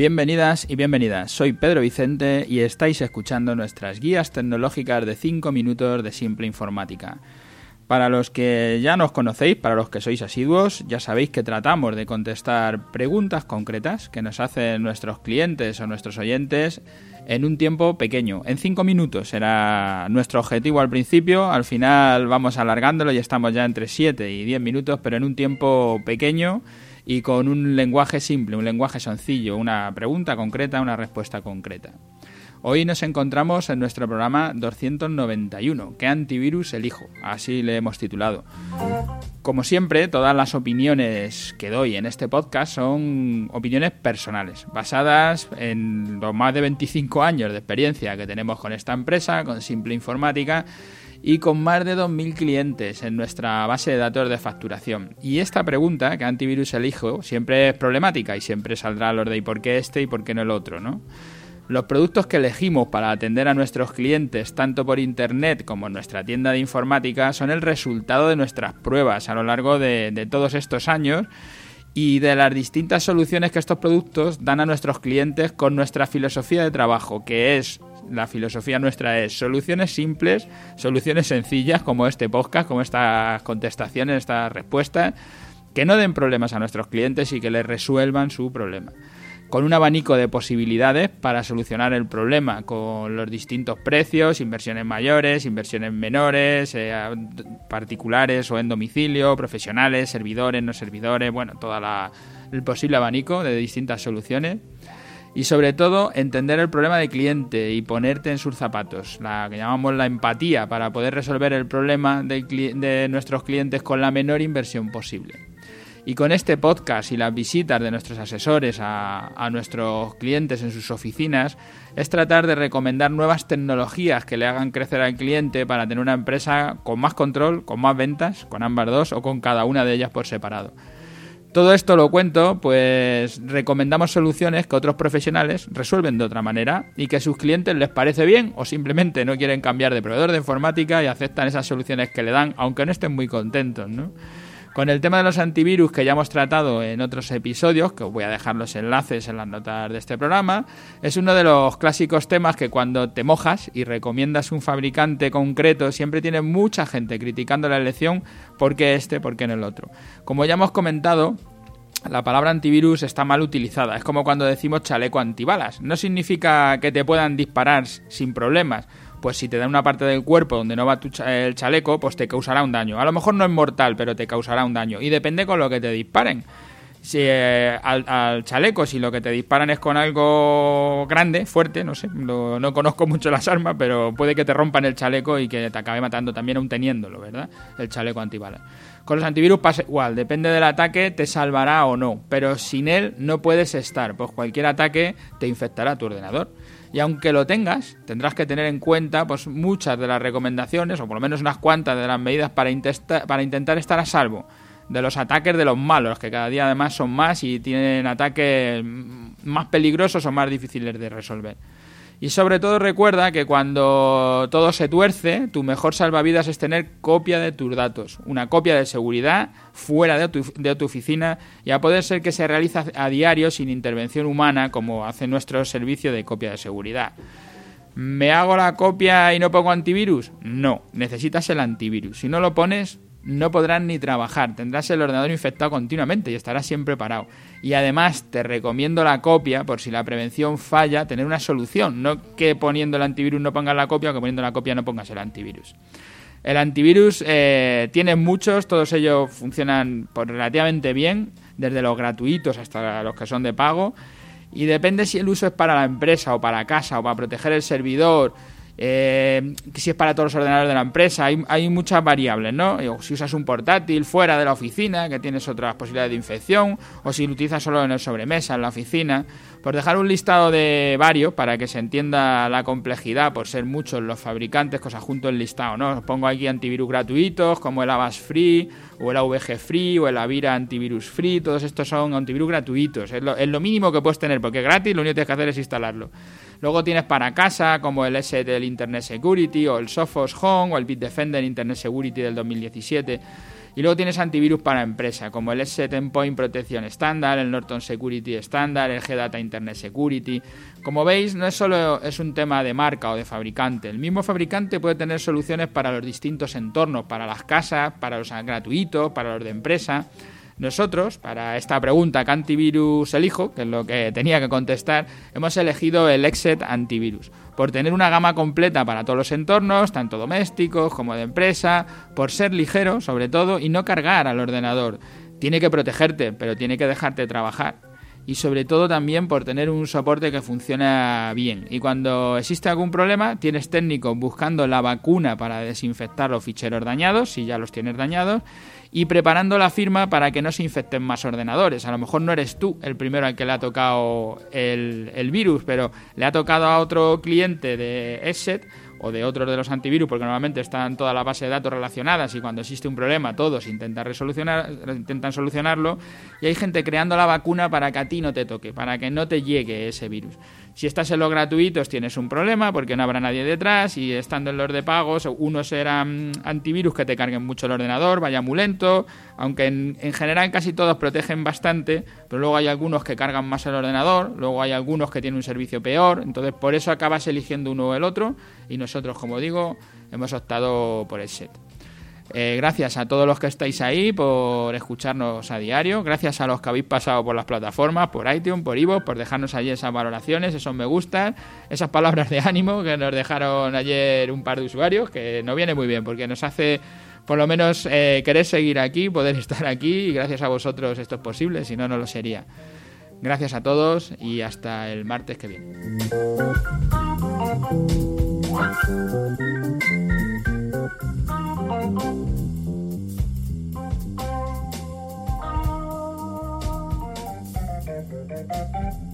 Bienvenidas y bienvenidas, soy Pedro Vicente y estáis escuchando nuestras guías tecnológicas de 5 minutos de simple informática. Para los que ya nos conocéis, para los que sois asiduos, ya sabéis que tratamos de contestar preguntas concretas que nos hacen nuestros clientes o nuestros oyentes en un tiempo pequeño. En 5 minutos era nuestro objetivo al principio, al final vamos alargándolo y estamos ya entre 7 y 10 minutos, pero en un tiempo pequeño y con un lenguaje simple, un lenguaje sencillo, una pregunta concreta, una respuesta concreta. Hoy nos encontramos en nuestro programa 291, ¿qué antivirus elijo? Así le hemos titulado. Como siempre, todas las opiniones que doy en este podcast son opiniones personales, basadas en los más de 25 años de experiencia que tenemos con esta empresa, con Simple Informática, y con más de 2.000 clientes en nuestra base de datos de facturación. Y esta pregunta, ¿qué antivirus elijo? Siempre es problemática y siempre saldrá los de ¿y por qué este y por qué no el otro? ¿no? Los productos que elegimos para atender a nuestros clientes, tanto por Internet como en nuestra tienda de informática, son el resultado de nuestras pruebas a lo largo de, de todos estos años y de las distintas soluciones que estos productos dan a nuestros clientes con nuestra filosofía de trabajo, que es la filosofía nuestra es soluciones simples, soluciones sencillas como este podcast, como estas contestaciones, estas respuestas, que no den problemas a nuestros clientes y que les resuelvan su problema con un abanico de posibilidades para solucionar el problema, con los distintos precios, inversiones mayores, inversiones menores, eh, particulares o en domicilio, profesionales, servidores, no servidores, bueno, todo el posible abanico de distintas soluciones. Y sobre todo, entender el problema del cliente y ponerte en sus zapatos, la que llamamos la empatía, para poder resolver el problema de nuestros clientes con la menor inversión posible. Y con este podcast y las visitas de nuestros asesores a, nuestros clientes en sus oficinas, es tratar de recomendar nuevas tecnologías que le hagan crecer al cliente para tener una empresa con más control, con más ventas, con ambas dos o con cada una de ellas por separado. Todo esto lo cuento, pues recomendamos soluciones que otros profesionales resuelven de otra manera y que a sus clientes les parece bien o simplemente no quieren cambiar de proveedor de informática y aceptan esas soluciones que le dan, aunque no estén muy contentos, ¿no? Con el tema de los antivirus que ya hemos tratado en otros episodios, que os voy a dejar los enlaces en las notas de este programa, es uno de los clásicos temas que cuando te mojas y recomiendas un fabricante concreto, siempre tiene mucha gente criticando la elección, ¿por qué este, por qué el otro? Como ya hemos comentado, la palabra antivirus está mal utilizada. Es como cuando decimos chaleco antibalas. No significa que te puedan disparar sin problemas pues si te da una parte del cuerpo donde no va el chaleco, pues te causará un daño. A lo mejor no es mortal, pero te causará un daño. Y depende con lo que te disparen. Si eh, al, chaleco, si lo que te disparan es con algo grande, fuerte, no sé, no conozco mucho las armas, pero puede que te rompan el chaleco y que te acabe matando también aún teniéndolo, ¿verdad? El chaleco antibalas. Con los antivirus pasa igual, depende del ataque, te salvará o no, pero sin él no puedes estar, pues cualquier ataque te infectará tu ordenador. Y aunque lo tengas, tendrás que tener en cuenta pues, muchas de las recomendaciones, o por lo menos unas cuantas de las medidas para, para intentar estar a salvo de los ataques de los malos, que cada día además son más y tienen ataques más peligrosos o más difíciles de resolver. Y sobre todo recuerda que cuando todo se tuerce, tu mejor salvavidas es tener copia de tus datos, una copia de seguridad fuera de tu, oficina y a poder ser que se realiza a diario sin intervención humana como hace nuestro servicio de copia de seguridad. ¿Me hago la copia y no pongo antivirus? No, necesitas el antivirus. Si no lo pones, no podrás ni trabajar, tendrás el ordenador infectado continuamente y estarás siempre parado. Y además te recomiendo la copia por si la prevención falla, tener una solución, no que poniendo el antivirus no pongas la copia o que poniendo la copia no pongas el antivirus. El antivirus eh, tiene muchos, todos ellos funcionan relativamente bien, desde los gratuitos hasta los que son de pago, y depende si el uso es para la empresa o para casa o para proteger el servidor eh, si es para todos los ordenadores de la empresa, hay, muchas variables, ¿no? Si usas un portátil fuera de la oficina, que tienes otras posibilidades de infección, o si lo utilizas solo en el sobremesa, en la oficina, por dejar un listado de varios para que se entienda la complejidad, por ser muchos los fabricantes, cosas junto el listado, ¿no? Os pongo aquí antivirus gratuitos, como el Avast Free, o el AVG Free, o el Avira Antivirus Free, todos estos son antivirus gratuitos, es lo, es lo mínimo que puedes tener, porque es gratis, lo único que tienes que hacer es instalarlo. Luego tienes para casa, como el S del Internet Security, o el Sophos Home, o el Bitdefender Internet Security del 2017. Y luego tienes antivirus para empresa, como el Set Endpoint Protección Standard, el Norton Security Standard, el G-Data Internet Security. Como veis, no es solo es un tema de marca o de fabricante. El mismo fabricante puede tener soluciones para los distintos entornos, para las casas, para los gratuitos, para los de empresa. Nosotros, para esta pregunta, ¿qué antivirus elijo? Que es lo que tenía que contestar, hemos elegido el Exet Antivirus, por tener una gama completa para todos los entornos, tanto domésticos como de empresa, por ser ligero, sobre todo, y no cargar al ordenador. Tiene que protegerte, pero tiene que dejarte trabajar y sobre todo también por tener un soporte que funciona bien. Y cuando existe algún problema, tienes técnicos buscando la vacuna para desinfectar los ficheros dañados, si ya los tienes dañados, y preparando la firma para que no se infecten más ordenadores. A lo mejor no eres tú el primero al que le ha tocado el, virus, pero le ha tocado a otro cliente de ESET o de otros de los antivirus, porque normalmente están todas las bases de datos relacionadas y cuando existe un problema todos intentan, resolucionar, intentan solucionarlo y hay gente creando la vacuna para que a ti no te toque, para que no te llegue ese virus. Si estás en los gratuitos tienes un problema porque no habrá nadie detrás y estando en los de pagos, unos serán antivirus que te carguen mucho el ordenador, vaya muy lento, aunque en, en general casi todos protegen bastante, pero luego hay algunos que cargan más el ordenador, luego hay algunos que tienen un servicio peor, entonces por eso acabas eligiendo uno o el otro y nosotros, como digo, hemos optado por el set. Eh, gracias a todos los que estáis ahí por escucharnos a diario. Gracias a los que habéis pasado por las plataformas, por iTunes, por Ivo, por dejarnos allí esas valoraciones, esos me gustan, esas palabras de ánimo que nos dejaron ayer un par de usuarios, que nos viene muy bien porque nos hace por lo menos eh, querer seguir aquí, poder estar aquí y gracias a vosotros esto es posible, si no, no lo sería. Gracias a todos y hasta el martes que viene. Thank you.